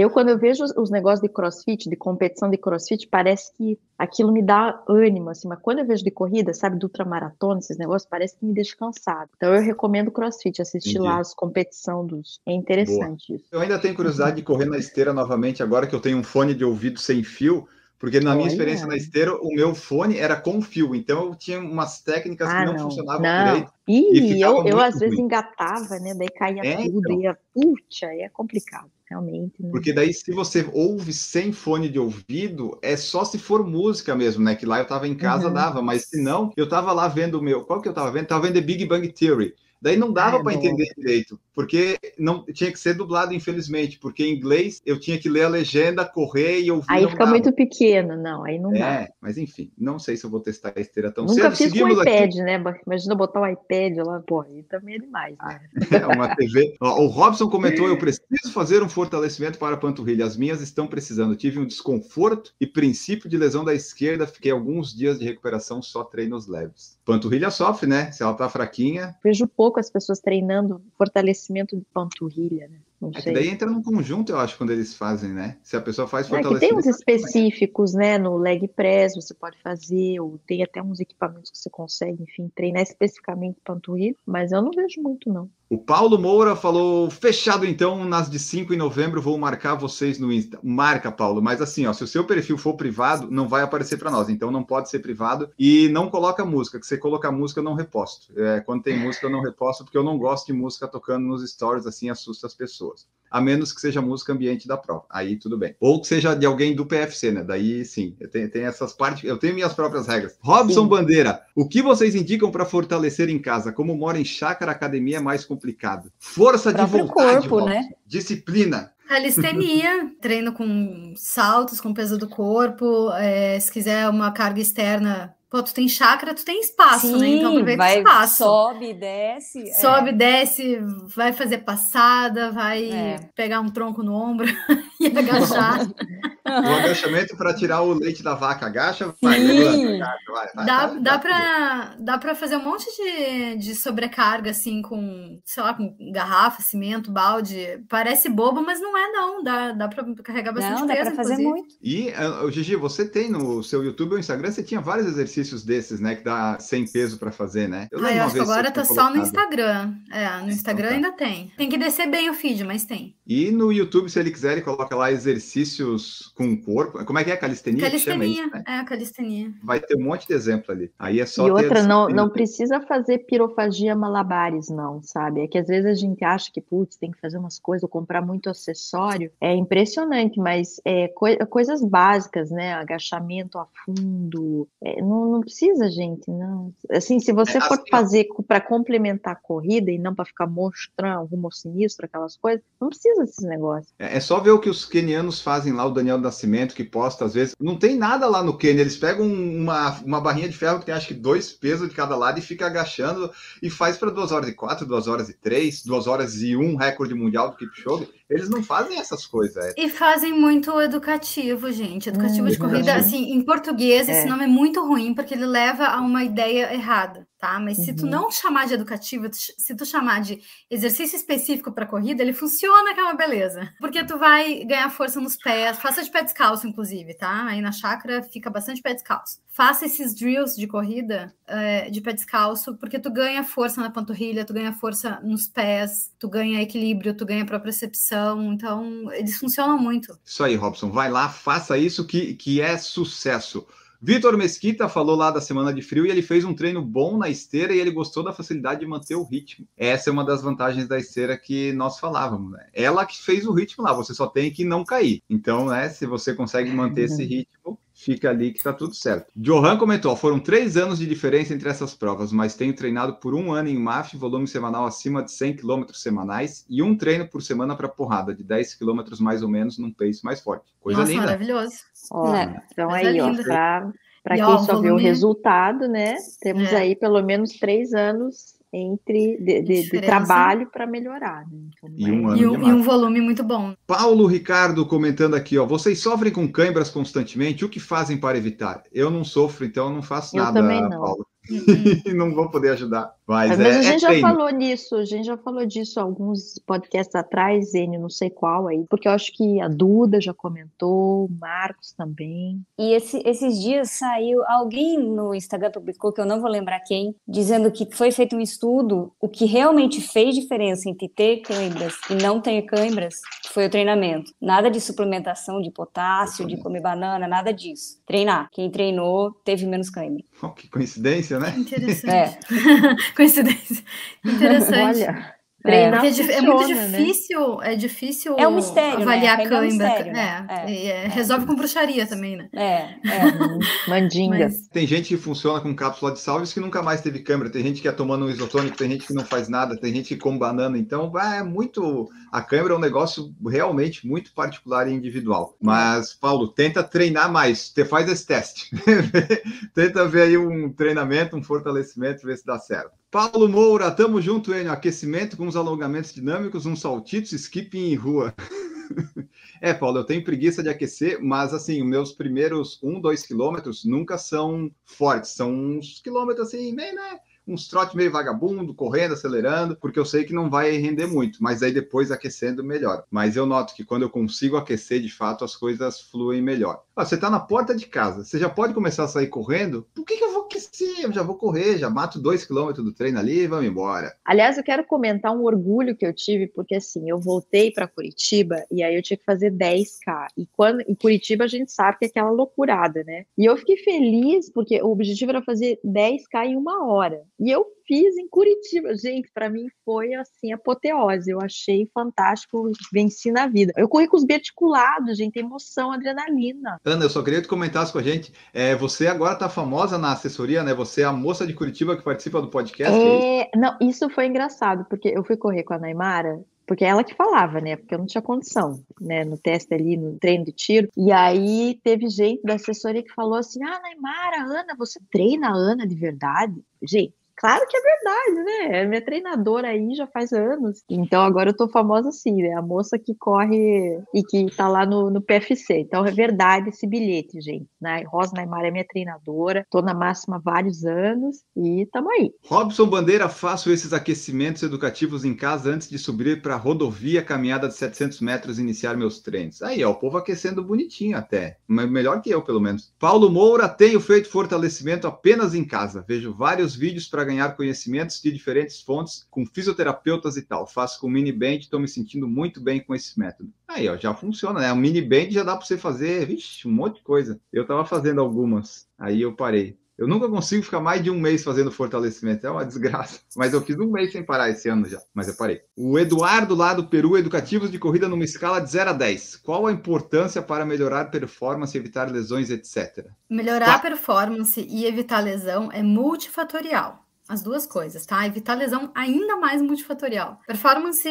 Eu, quando eu vejo os, os negócios de crossfit, de competição de crossfit, parece que aquilo me dá ânimo, assim, mas quando eu vejo de corrida, sabe, do ultramaratona, esses negócios, parece que me deixa cansado. Então eu recomendo crossfit, assistir Entendi. lá as competição dos. É interessante isso. Eu ainda tenho curiosidade de correr na esteira novamente, agora que eu tenho um fone de ouvido sem fio, porque na minha Olha. experiência na esteira, o meu fone era com fio, então eu tinha umas técnicas Ah, que não, não. funcionavam Não. direito. Ih, E eu, eu às vezes ruim. engatava, né? Daí caía É, tudo, então. ia, putz, aí é complicado, realmente. né? Porque daí, se você ouve sem fone de ouvido, é só se for música mesmo, né? Que lá eu tava em casa, Uhum. dava, mas se não, eu tava lá vendo o meu. Qual que eu tava vendo? Tava vendo The Big Bang Theory. Daí não dava é para entender direito, porque não tinha que ser dublado, infelizmente, porque em inglês eu tinha que ler a legenda, correr e ouvir. Aí fica dava. muito pequeno, não, aí não dá. É, mas enfim, não sei se eu vou testar a esteira tão Nunca cedo. fiz com Seguimos o aqui. iPad, né? Imagina botar o iPad lá, pô, aí também é demais, né? É uma TV. O Robson comentou: eu preciso fazer um fortalecimento para a panturrilha. As minhas estão precisando. Tive um desconforto e princípio de lesão da esquerda. Fiquei alguns dias de recuperação, só treinos leves. Panturrilha sofre, né? Se ela tá fraquinha. Vejo pouco as pessoas treinando fortalecimento de panturrilha, né? Não É que sei. daí entra num conjunto, eu acho, quando eles fazem, né? Se a pessoa faz É, que tem fortalecimento. uns específicos, né? No leg press você pode fazer, ou tem até uns equipamentos que você consegue, enfim, treinar especificamente panturrilha, mas eu não vejo muito, não. O Paulo Moura falou: fechado então, nas de 5 em novembro, vou marcar vocês no Insta. Marca, Paulo, mas assim, ó, se o seu perfil for privado, não vai aparecer para nós, então não pode ser privado e não coloca música, que você colocar música eu não reposto. É, quando tem música eu não reposto porque eu não gosto de música tocando nos stories, assim assusta as pessoas. A menos que seja música ambiente da prova, aí tudo bem. Ou que seja de alguém do PFC, né? Daí sim, eu tenho, tenho essas partes, eu tenho minhas próprias regras. Robson Sim. Bandeira, o que vocês indicam para fortalecer em casa? Como mora em chácara, academia é mais complicado. Força de vontade, corpo, Robson. né? Disciplina. Calistenia, treino com saltos, com peso do corpo. é, se quiser uma carga externa, pô, tu tem chácara, tu tem espaço, né? Então aproveita vai, o espaço. sobe, desce. é. Sobe, desce, vai fazer passada, vai É. pegar um tronco no ombro e agachar. O agachamento para tirar o leite da vaca. Agacha, vai, Sim. levanta, agacha, vai, vai, Dá, vai, dá, vai. pra, dá pra fazer um monte de, de sobrecarga, assim, com, sei lá, com garrafa, cimento, balde. Parece bobo, mas não é, não. Dá, dá pra carregar bastante Não, dá peso, pra fazer inclusive. muito. E, o Gigi, você tem no seu YouTube ou Instagram, você tinha vários exercícios desses, né? Que dá sem peso para fazer, né? Ah, lembro eu acho que agora tá tinha só no colocado. Instagram. É, no Instagram tá. ainda tem. Tem que descer bem o feed, mas tem. E no YouTube, se ele quiser, ele coloca lá exercícios com o corpo. Como é que é? Calistenia? Calistenia, isso, né? é, calistenia. Vai ter um monte de exemplo ali. Aí é só E ter outra, não, disciplina. não precisa fazer pirofagia malabares, não, sabe? É que às vezes a gente acha que, putz, tem que fazer umas coisas ou comprar muito acessório. É impressionante, mas é coi- coisas básicas, né? Agachamento a fundo. É, não, não precisa, gente, não. Assim, se você É, for assim, fazer para complementar a corrida e não para ficar mostrando rumo sinistro, aquelas coisas, não precisa desses negócios. É, é só ver o que os quenianos fazem lá, o Daniel Nascimento, que posta às vezes. Não tem nada lá no Quênia, eles pegam uma, uma barrinha de ferro que tem acho que dois pesos de cada lado e fica agachando e faz para duas horas e quatro, duas horas e três, duas horas e um recorde mundial do Kipchoge. Eles não fazem essas coisas. É. E fazem muito educativo, gente. Educativo Hum, de corrida, educativo. assim, em português, esse É. nome é muito ruim, porque ele leva a uma ideia errada, tá? Mas se tu Uhum. não chamar de educativo, se tu chamar de exercício específico para corrida, ele funciona que é uma beleza. Porque tu vai ganhar força nos pés, faça de pé descalço, inclusive, tá? Aí na chácara fica bastante pé descalço. Faça esses drills de corrida é, de pé descalço, porque tu ganha força na panturrilha, tu ganha força nos pés, tu ganha equilíbrio, tu ganha propriocepção. Então, eles funcionam muito. Isso aí, Robson. Vai lá, faça isso que, que é sucesso. Vitor Mesquita falou lá da semana de frio e ele fez um treino bom na esteira e ele gostou da facilidade de manter o ritmo. Essa é uma das vantagens da esteira que nós falávamos, né? Ela que fez o ritmo lá, você só tem que não cair. Então, né, se você consegue manter esse ritmo, fica ali que tá tudo certo. Johan comentou: foram três anos de diferença entre essas provas, mas tenho treinado por um ano em MAF, volume semanal acima de 100 km semanais e um treino por semana para porrada, de 10 km mais ou menos, num pace mais forte. Coisa Nossa, linda. maravilhoso. Ó, É. então Coisa aí, ó, linda. para para E, quem ó, só vê o volume- resultado, né? Temos É. aí pelo menos três anos entre de, de- de trabalho para melhorar. Né? Então, E um é- E um, e um volume muito bom. Paulo Ricardo comentando aqui, ó. Vocês sofrem com câimbras constantemente? O que fazem para evitar? Eu não sofro, então eu não faço Eu nada, também não. Paulo. Uhum. não vou poder ajudar. Mas, Mas, é, a é gente já treino. falou nisso, a gente já falou disso alguns podcasts atrás, Enio, não sei qual aí, porque eu acho que a Duda já comentou, o Marcos também. E esse- esses dias saiu, alguém no Instagram publicou, que eu não vou lembrar quem, dizendo que foi feito um estudo, o que realmente fez diferença entre ter câimbras e não ter câimbras foi o treinamento. Nada de suplementação de potássio, de comer banana, nada disso. Treinar. Quem treinou teve menos câimbra. Oh, que coincidência, né? Interessante. É. Coincidência. Interessante. Olha, treinar é, dif- é muito funciona, né? difícil, é difícil É um mistério, né? avaliar A a câimbra é um câimbra. mistério, né? É, É, é, resolve com bruxaria também, né? É, é. Mandinga. Mas Tem gente que funciona com cápsula de salves que nunca mais teve câmera. Tem gente que é tomando um isotônico, tem gente que não faz nada, tem gente que come banana. Então, é muito. A câmera é um negócio realmente muito particular e individual. Mas, Paulo, tenta treinar mais. Você faz esse teste. tenta ver aí um treinamento, um fortalecimento, ver se dá certo. Paulo Moura, tamo junto, Enio. Aquecimento com os alongamentos dinâmicos, uns saltitos, skipping em rua. É, Paulo, eu tenho preguiça de aquecer, mas assim, os meus primeiros um, dois quilômetros nunca são fortes, são uns quilômetros assim, meio, né? Uns trote meio vagabundo, correndo, acelerando, porque eu sei que não vai render muito, mas aí depois aquecendo melhor. Mas eu noto que quando eu consigo aquecer de fato, as coisas fluem melhor. Ah, você tá na porta de casa, você já pode começar a sair correndo? Por que, que eu vou aquecer? Eu já vou correr, já mato dois quilômetros do treino ali e vamos embora. Aliás, eu quero comentar um orgulho que eu tive, porque assim, eu voltei para Curitiba e aí eu tinha que fazer 10K. E quando em Curitiba a gente sabe que é aquela loucurada, né? E eu fiquei feliz porque o objetivo era fazer 10K em uma hora. E eu fiz em Curitiba. Gente, para mim foi assim apoteose. Eu achei fantástico, venci na vida. Eu corri com os biarticulados, gente, emoção, adrenalina. Ana, eu só queria que tu comentasse com a gente. É, você agora tá famosa na assessoria, né? Você é a moça de Curitiba que participa do podcast. é isso? É, não, isso foi engraçado, porque eu fui correr com a Naimara, porque é ela que falava, né? Porque eu não tinha condição, né? No teste ali, no treino de tiro. E aí teve gente da assessoria que falou assim: Ah, Naimara, Ana, você treina a Ana de verdade? Gente. Claro que é verdade, né? É minha treinadora aí já faz anos. Então agora eu tô famosa assim, né? A moça que corre e que tá lá no, no PFC. Então é verdade esse bilhete, gente. Né? Rosa Naimara é minha treinadora. Tô na máxima há vários anos e tamo aí. Robson Bandeira, faço esses aquecimentos educativos em casa antes de subir para a rodovia, caminhada de 700 metros iniciar meus treinos. Aí, ó, o povo aquecendo bonitinho até. Melhor que eu, pelo menos. Paulo Moura, tenho feito fortalecimento apenas em casa. Vejo vários vídeos para ganhar conhecimentos de diferentes fontes, com fisioterapeutas e tal. Faço com mini band, estou me sentindo muito bem com esse método. Aí, ó, já funciona, né? O mini band já dá para você fazer, vixe, um monte de coisa. Eu estava fazendo algumas, aí eu parei. Eu nunca consigo ficar mais de um mês fazendo fortalecimento, é uma desgraça. Mas eu fiz um mês sem parar esse ano já, mas eu parei. O Eduardo lá do Peru, Educativos de Corrida numa escala de 0 a 10. Qual a importância para melhorar performance, evitar lesões, etc? melhorar Tá. a performance e evitar lesão é multifatorial. As duas coisas, tá? Evitar lesão ainda mais multifatorial. Performance,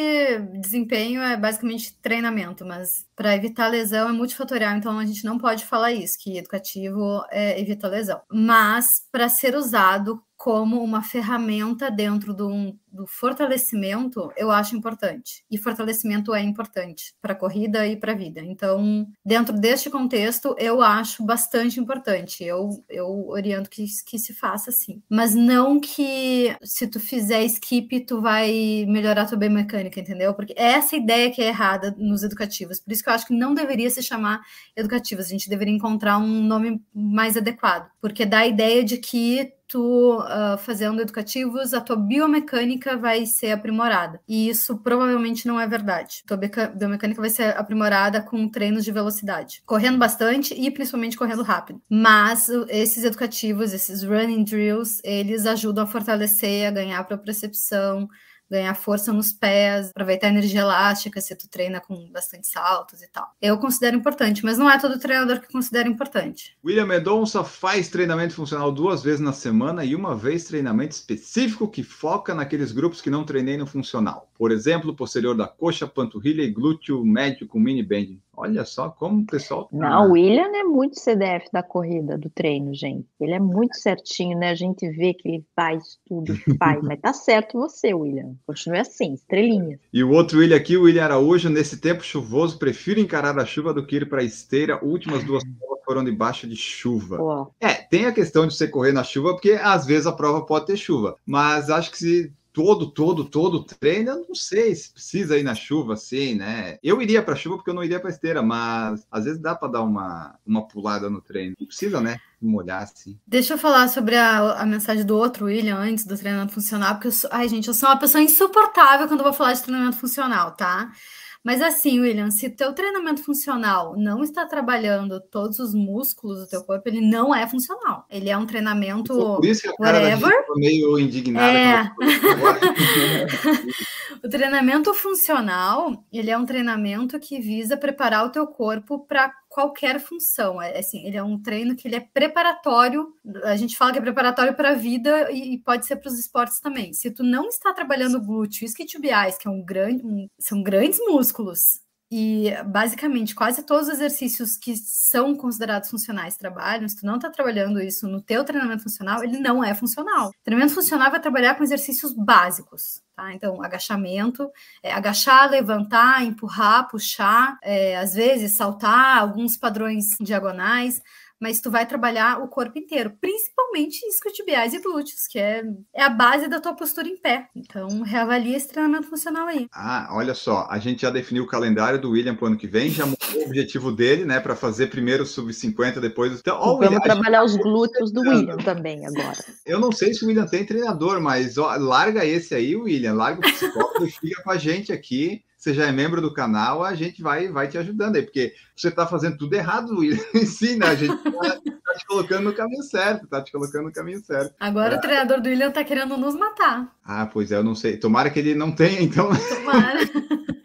desempenho é basicamente treinamento, mas para evitar lesão é multifatorial, então a gente não pode falar isso, que educativo é evita lesão. Mas para ser usado como uma ferramenta dentro do, do, fortalecimento, eu acho importante. E fortalecimento é importante para a corrida e para a vida. Então, dentro deste contexto, eu acho bastante importante. Eu, eu oriento que, que se faça assim. Mas não que se tu fizer skip, tu vai melhorar tua biomecânica, entendeu? Porque é essa ideia que é errada nos educativos. Por isso que eu acho que não deveria se chamar educativos. A gente deveria encontrar um nome mais adequado. Porque dá a ideia de que tu uh, fazendo educativos, a tua biomecânica vai ser aprimorada. E isso provavelmente não é verdade. Tua biomecânica vai ser aprimorada com treinos de velocidade, correndo bastante e principalmente correndo rápido. Mas esses educativos, esses running drills, eles ajudam a fortalecer, a ganhar propriocepção, ganhar força nos pés, aproveitar a energia elástica se tu treina com bastante saltos e tal. Eu considero importante, mas não é todo treinador que considera importante. William Mendonça faz treinamento funcional duas vezes na semana e uma vez treinamento específico que foca naqueles grupos que não treinei no funcional. Por exemplo, posterior da coxa, panturrilha e glúteo médio com mini bending. Olha só como o pessoal. Tá... Não, o William é muito CDF da corrida, do treino, gente. Ele é muito certinho, né? A gente vê que ele faz tudo, faz. Mas tá certo você, William. Continue assim, estrelinha. E o outro William aqui, o William Araújo, nesse tempo chuvoso, prefiro encarar a chuva do que ir para a esteira. Últimas duas provas foram debaixo de chuva. É, tem a questão de você correr na chuva, porque às vezes a prova pode ter chuva. Mas acho que se todo, todo, todo treino, eu não sei se precisa ir na chuva assim, né? Eu iria para chuva porque eu não iria para esteira, mas às vezes dá para dar uma, uma pulada no treino. Não precisa, né? Molhar assim. Deixa eu falar sobre a, a mensagem do outro William antes do treinamento funcional, porque eu sou, ai, gente, eu sou uma pessoa insuportável quando eu vou falar de treinamento funcional, tá? Mas assim, William, se teu treinamento funcional não está trabalhando todos os músculos do teu corpo, ele não é funcional. Ele é um treinamento Por isso que a cara whatever. Da meio indignada. É. o treinamento funcional, ele é um treinamento que visa preparar o teu corpo para qualquer função. É assim, ele é um treino que ele é preparatório. A gente fala que é preparatório para a vida e, e, pode ser para os esportes também. Se tu não está trabalhando glúteo, isquiotibiais, que é um grande, um, são grandes músculos, e basicamente quase todos os exercícios que são considerados funcionais trabalham, se tu não está trabalhando isso no teu treinamento funcional, ele não é funcional. O treinamento funcional vai trabalhar com exercícios básicos, tá? Então, agachamento, é, agachar, levantar, empurrar, puxar, é, às vezes saltar, alguns padrões diagonais, mas tu vai trabalhar o corpo inteiro, principalmente isquiotibiais e glúteos, que é, é a base da tua postura em pé. Então, reavalia esse treinamento funcional aí. Ah, olha só, a gente já definiu o calendário do William para o ano que vem, já mudou o objetivo dele, né, para fazer primeiro sub-50, depois... Então, ó, Vamos William, trabalhar gente... os glúteos do William também agora. Eu não sei se o William tem treinador, mas ó, larga esse aí, William, larga o psicólogo e fica com a gente aqui você já é membro do canal, a gente vai, vai te ajudando aí, porque você está fazendo tudo errado, ensina, a gente está tá te colocando no caminho certo, está te colocando no caminho certo. Agora é. o treinador do William está querendo nos matar. Ah, pois é, eu não sei. Tomara que ele não tenha, então. Tomara.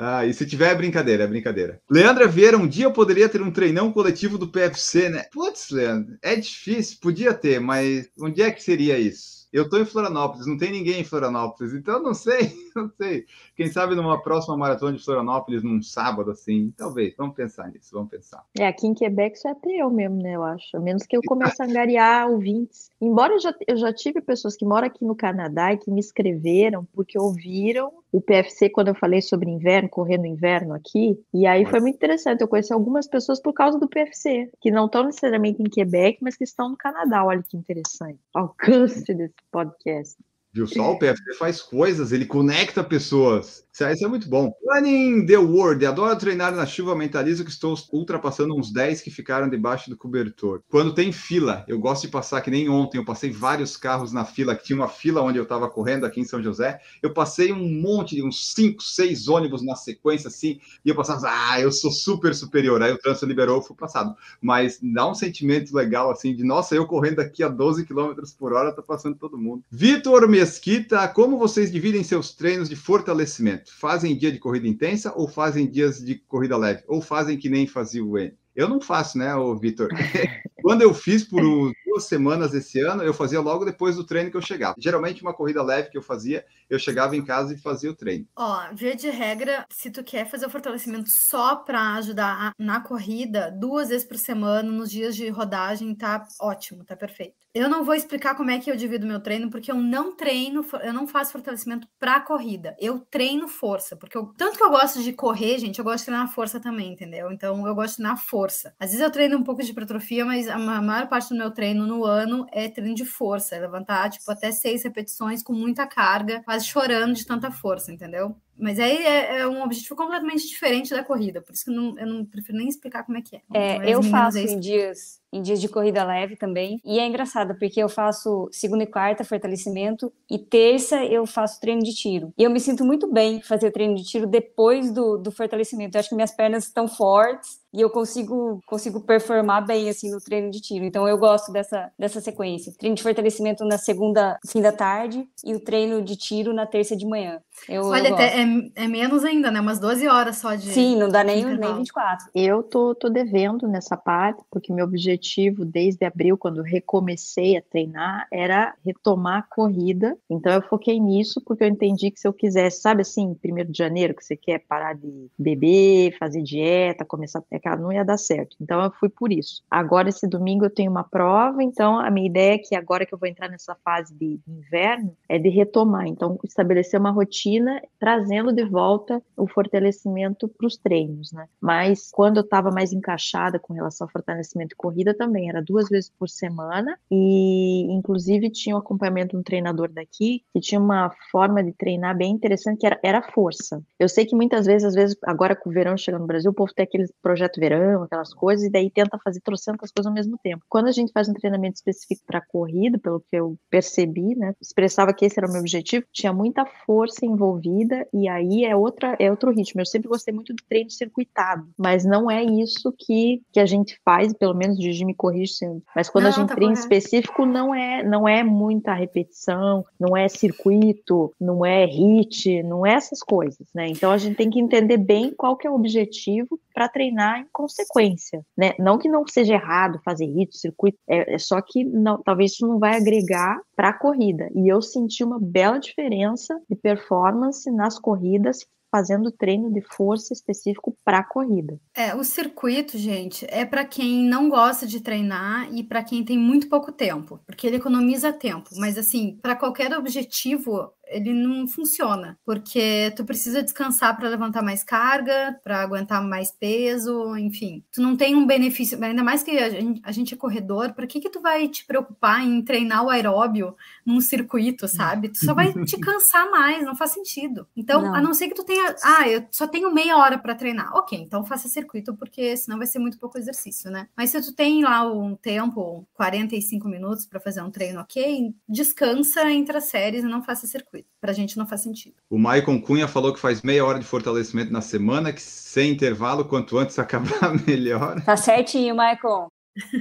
Ah, e se tiver é brincadeira, é brincadeira. Leandra Vieira, um dia eu poderia ter um treinão coletivo do PFC, né? Putz, Leandro, é difícil, podia ter, mas onde é que seria isso? Eu estou em Florianópolis, não tem ninguém em Florianópolis, então não sei, não sei. Quem sabe numa próxima maratona de Florianópolis, num sábado assim, talvez. Vamos pensar nisso, vamos pensar. É, aqui em Quebec só é até eu mesmo, né? Eu acho. A menos que eu comece a angariar ouvintes. Embora eu já, eu já tive pessoas que moram aqui no Canadá e que me escreveram porque ouviram o PFC quando eu falei sobre inverno, correndo inverno aqui. E aí foi muito interessante. Eu conheci algumas pessoas por causa do PFC, que não estão necessariamente em Quebec, mas que estão no Canadá. Olha que interessante. Alcance desse podcast. Viu só? O PFC faz coisas, ele conecta pessoas. Isso é muito bom. Running the World. Adoro treinar na chuva. Mentalizo que estou ultrapassando uns 10 que ficaram debaixo do cobertor. Quando tem fila, eu gosto de passar, que nem ontem, eu passei vários carros na fila, que tinha uma fila onde eu estava correndo aqui em São José. Eu passei um monte de uns 5, 6 ônibus na sequência, assim, e eu passava, ah, eu sou super superior. Aí o trânsito liberou, eu fui passado. Mas dá um sentimento legal, assim, de nossa, eu correndo aqui a 12 km por hora, tá passando todo mundo. Vitor Mesquita, como vocês dividem seus treinos de fortalecimento? Fazem dia de corrida intensa ou fazem dias de corrida leve? Ou fazem que nem fazia o N? Eu não faço, né, Vitor? Quando eu fiz por duas duas semanas esse ano, eu fazia logo depois do treino que eu chegava. Geralmente, uma corrida leve que eu fazia, eu chegava em casa e fazia o treino. Ó, via de regra, se tu quer fazer o fortalecimento só para ajudar na corrida, duas vezes por semana, nos dias de rodagem, tá ótimo, tá perfeito. Eu não vou explicar como é que eu divido meu treino, porque eu não treino, eu não faço fortalecimento para corrida. Eu treino força, porque eu, tanto que eu gosto de correr, gente, eu gosto de treinar força também, entendeu? Então eu gosto de treinar força. Às vezes eu treino um pouco de hipertrofia, mas a maior parte do meu treino no ano é treino de força, é levantar tipo até seis repetições com muita carga, quase chorando de tanta força, entendeu? Mas aí é, é, um objetivo completamente diferente da corrida, por isso que eu não, eu não prefiro nem explicar como é que é. é eu faço em dias, em dias de corrida leve também, e é engraçado, porque eu faço segunda e quarta fortalecimento, e terça eu faço treino de tiro. E eu me sinto muito bem fazer treino de tiro depois do, do fortalecimento. Eu acho que minhas pernas estão fortes, e eu consigo consigo performar bem assim no treino de tiro. Então eu gosto dessa dessa sequência. Treino de fortalecimento na segunda fim da tarde e o treino de tiro na terça de manhã. Eu, Olha, eu é, é, menos ainda, né? Umas 12 horas só de Sim, não dá nem, nem 24. Eu tô, tô devendo nessa parte, porque meu objetivo desde abril, quando recomecei a treinar, era retomar a corrida. Então eu foquei nisso porque eu entendi que se eu quisesse, sabe assim, primeiro de janeiro, que você quer parar de beber, fazer dieta, começar a cara, não ia dar certo. Então eu fui por isso. Agora, esse domingo, eu tenho uma prova, então a minha ideia é que agora que eu vou entrar nessa fase de inverno, é de retomar. Então, estabelecer uma rotina, trazendo de volta o fortalecimento para os treinos, né? Mas quando eu estava mais encaixada com relação ao fortalecimento e corrida, também era duas vezes por semana, e inclusive tinha o um acompanhamento de um treinador daqui, que tinha uma forma de treinar bem interessante, que era, era força. Eu sei que muitas vezes, às vezes, agora com o verão chegando no Brasil, o povo tem aquele projeto verão, aquelas coisas, e daí tenta fazer trocentas coisas ao mesmo tempo. Quando a gente faz um treinamento específico para corrida, pelo que eu percebi, né, expressava que esse era o meu objetivo, tinha muita força envolvida, e aí é outra é outro ritmo. Eu sempre gostei muito do treino circuitado, mas não é isso que, que a gente faz, pelo menos o Gigi me corrige sempre. Mas quando não, a gente tá treina correto. específico, não é, não é muita repetição, não é circuito, não é hit, não é essas coisas, né? Então a gente tem que entender bem qual que é o objetivo para treinar em consequência, né? Não que não seja errado fazer ritmo, circuito, é, é só que não, talvez isso não vai agregar para a corrida. E eu senti uma bela diferença de performance nas corridas fazendo treino de força específico para corrida. É, o circuito, gente, é para quem não gosta de treinar e para quem tem muito pouco tempo, porque ele economiza tempo, mas assim, para qualquer objetivo, ele não funciona, porque tu precisa descansar para levantar mais carga, para aguentar mais peso, enfim. Tu não tem um benefício, ainda mais que a gente, a gente é corredor, para que que tu vai te preocupar em treinar o aeróbio num circuito, sabe? Tu só vai te cansar mais, não faz sentido. Então, não. a não ser que tu tenha, ah, eu só tenho meia hora para treinar. OK, então faça circuito, porque senão vai ser muito pouco exercício, né? Mas se tu tem lá um tempo, 45 minutos para fazer um treino, OK, descansa entre as séries e não faça circuito circuito. Para a gente não faz sentido. O Maicon Cunha falou que faz meia hora de fortalecimento na semana, que sem intervalo, quanto antes acabar, melhor. Tá certinho, Maicon.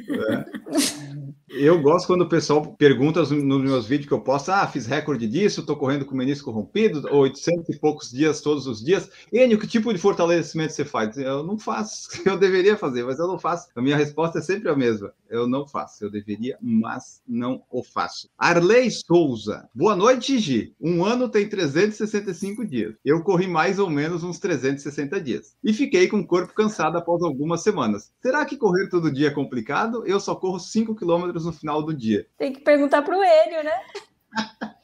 É. Eu gosto quando o pessoal pergunta nos meus vídeos que eu posto, ah, fiz recorde disso, estou correndo com o menisco rompido, 800 e poucos dias todos os dias. Enio, que tipo de fortalecimento você faz? Eu não faço, eu deveria fazer, mas eu não faço. A minha resposta é sempre a mesma, eu não faço. Eu deveria, mas não o faço. Arley Souza, boa noite, Gi. Um ano tem 365 dias. Eu corri mais ou menos uns 360 dias. E fiquei com o corpo cansado após algumas semanas. Será que correr todo dia é complicado? Eu só corro 5 quilômetros no final do dia. Tem que perguntar para o Enio, né?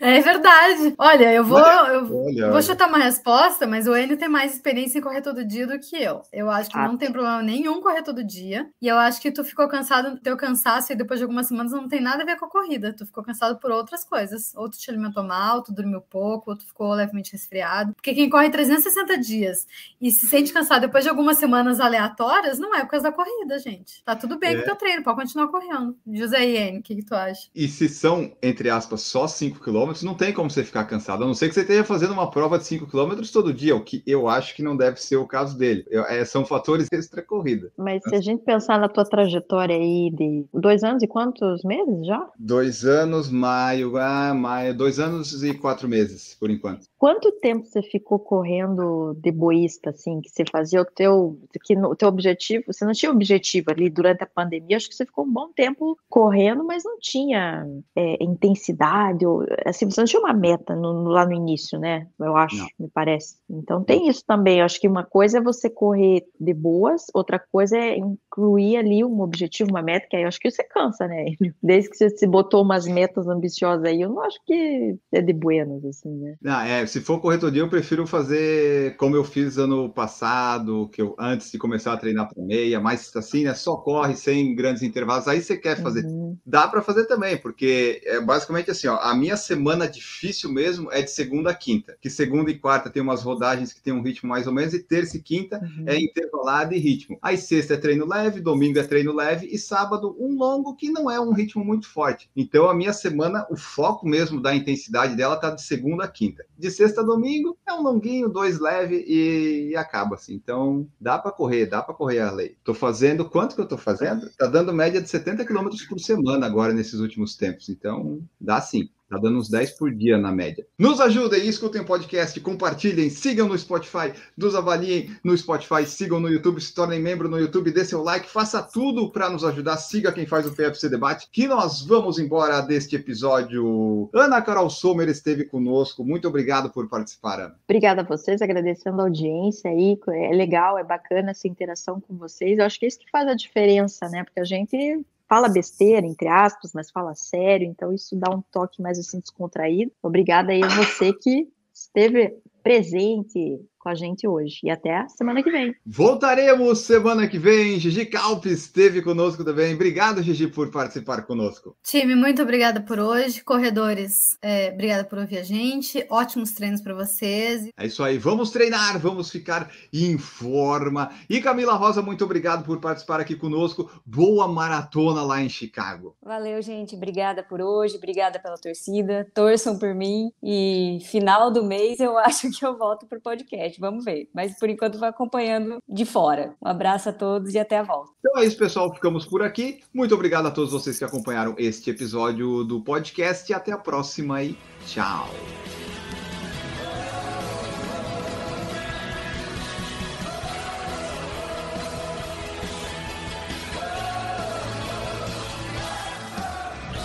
É verdade. Olha, eu vou, eu olha, vou chutar uma resposta, mas o Enio tem mais experiência em correr todo dia do que eu. Eu acho que ah. não tem problema nenhum correr todo dia. E eu acho que tu ficou cansado, teu cansaço, e depois de algumas semanas não tem nada a ver com a corrida. Tu ficou cansado por outras coisas. Ou tu te alimentou mal, tu dormiu pouco, ou tu ficou levemente resfriado. Porque quem corre 360 dias e se sente cansado depois de algumas semanas aleatórias, não é por causa da corrida, gente. Tá tudo bem é. com o teu treino, pode continuar correndo. José Enio, o que, que tu acha? E se são, entre aspas, só 5 km, não tem como você ficar cansado, a não ser que você esteja fazendo uma prova de 5 quilômetros todo dia, o que eu acho que não deve ser o caso dele. Eu, é, são fatores extra-corrida. Mas se a gente pensar na tua trajetória aí de dois anos e quantos meses já? Dois anos, maio, ah, maio, dois anos e quatro meses, por enquanto. Quanto tempo você ficou correndo de boísta, assim, que você fazia o teu, que no, o teu objetivo, você não tinha objetivo ali durante a pandemia, acho que você ficou um bom tempo correndo, mas não tinha é, intensidade, ou, assim, você não tinha uma meta no, lá no início, né, eu acho, não. me parece. Então tem isso também, eu acho que uma coisa é você correr de boas, outra coisa é incluir ali um objetivo, uma meta, que aí eu acho que você cansa, né, desde que você se botou umas metas ambiciosas aí, eu não acho que é de buenas, assim, né. Não, é, se for correr todo dia, eu prefiro fazer como eu fiz ano passado, que eu antes de começar a treinar para meia, mas assim, né? Só corre sem grandes intervalos. Aí você quer fazer. Uhum. Dá para fazer também, porque é basicamente assim, ó, a minha semana difícil mesmo é de segunda a quinta. Que segunda e quarta tem umas rodagens que tem um ritmo mais ou menos, e terça e quinta uhum. é intervalado e ritmo. Aí sexta é treino leve, domingo é treino leve, e sábado um longo que não é um ritmo muito forte. Então a minha semana, o foco mesmo da intensidade dela tá de segunda a quinta. De sexta a domingo, é um longuinho, dois leve e, e acaba assim. Então, dá para correr, dá para correr a lei. Tô fazendo, quanto que eu tô fazendo? Tá dando média de 70 km por semana agora nesses últimos tempos. Então, dá sim. Tá dando uns 10 por dia na média. Nos ajudem, escutem o podcast, compartilhem, sigam no Spotify, nos avaliem no Spotify, sigam no YouTube, se tornem membro no YouTube, dê seu like, faça tudo para nos ajudar. Siga quem faz o PFC Debate, que nós vamos embora deste episódio. Ana Carol Sommer esteve conosco. Muito obrigado por participar, Ana. Obrigada a vocês, agradecendo a audiência aí. É legal, é bacana essa interação com vocês. Eu acho que é isso que faz a diferença, né? Porque a gente fala besteira, entre aspas, mas fala sério, então isso dá um toque mais assim descontraído. Obrigada aí a você que esteve presente com a gente hoje. E até a semana que vem. Voltaremos semana que vem. Gigi Calpes esteve conosco também. Obrigado, Gigi, por participar conosco. Time, muito obrigada por hoje. Corredores, é, obrigada por ouvir a gente. Ótimos treinos para vocês. É isso aí. Vamos treinar, vamos ficar em forma. E Camila Rosa, muito obrigado por participar aqui conosco. Boa maratona lá em Chicago. Valeu, gente. Obrigada por hoje. Obrigada pela torcida. Torçam por mim. E final do mês eu acho que eu volto para o podcast vamos ver. Mas por enquanto vai acompanhando de fora. Um abraço a todos e até a volta. Então é isso, pessoal. Ficamos por aqui. Muito obrigado a todos vocês que acompanharam este episódio do podcast. Até a próxima e tchau.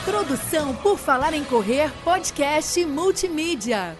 Produção por Falar em Correr, podcast multimídia.